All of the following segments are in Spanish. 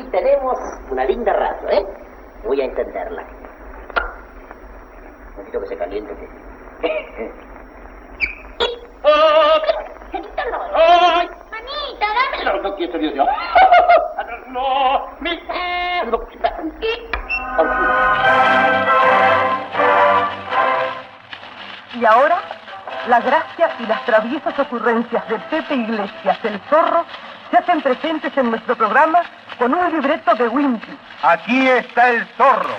aquí tenemos una linda radio, ¿eh? Voy a encenderla. Necesito que se caliente. ¡Ay! Manita, dámelo. No, no quiero, Dios mío. No, mi... Y ahora, la gracia y las traviesas ocurrencias de Pepe Iglesias, el zorro, se hacen presentes en nuestro programa con un libreto de Wimpy. Aquí está el zorro.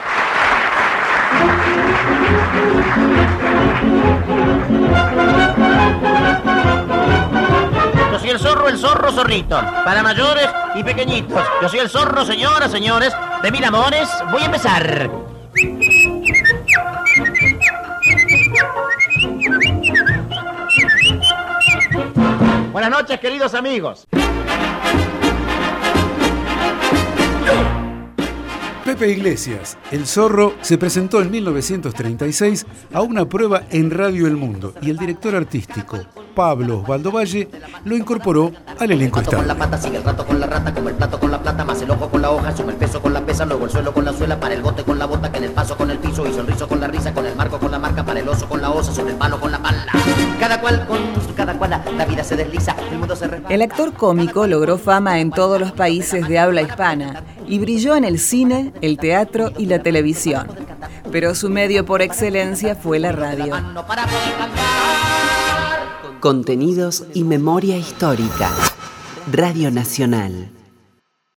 Yo soy el zorro, el zorro zorrito, para mayores y pequeñitos. Yo soy el zorro, señoras, señores, de mil amores. Voy a empezar. Buenas noches, queridos amigos. Pepe Iglesias, el zorro, se presentó en 1936 a una prueba en Radio El Mundo y el director artístico, Pablo Osvaldo Valle, lo incorporó al elenco El pato con la estable. pata, sigue el rato con la rata, como el plato con la plata, más el ojo con la hoja, sube el peso con la pesa, luego el suelo con la suela, para el bote con la bota, que en el paso con el piso, y sonriso con la risa, con el marco con la marca, para el oso con la osa, sobre el palo con la pala. Cada cual con la vida se desliza, el mundo se resbala. El actor cómico logró fama en todos los países de habla hispana y brilló en el cine, el teatro y la televisión. Pero su medio por excelencia fue la radio. Contenidos y memoria histórica. Radio Nacional.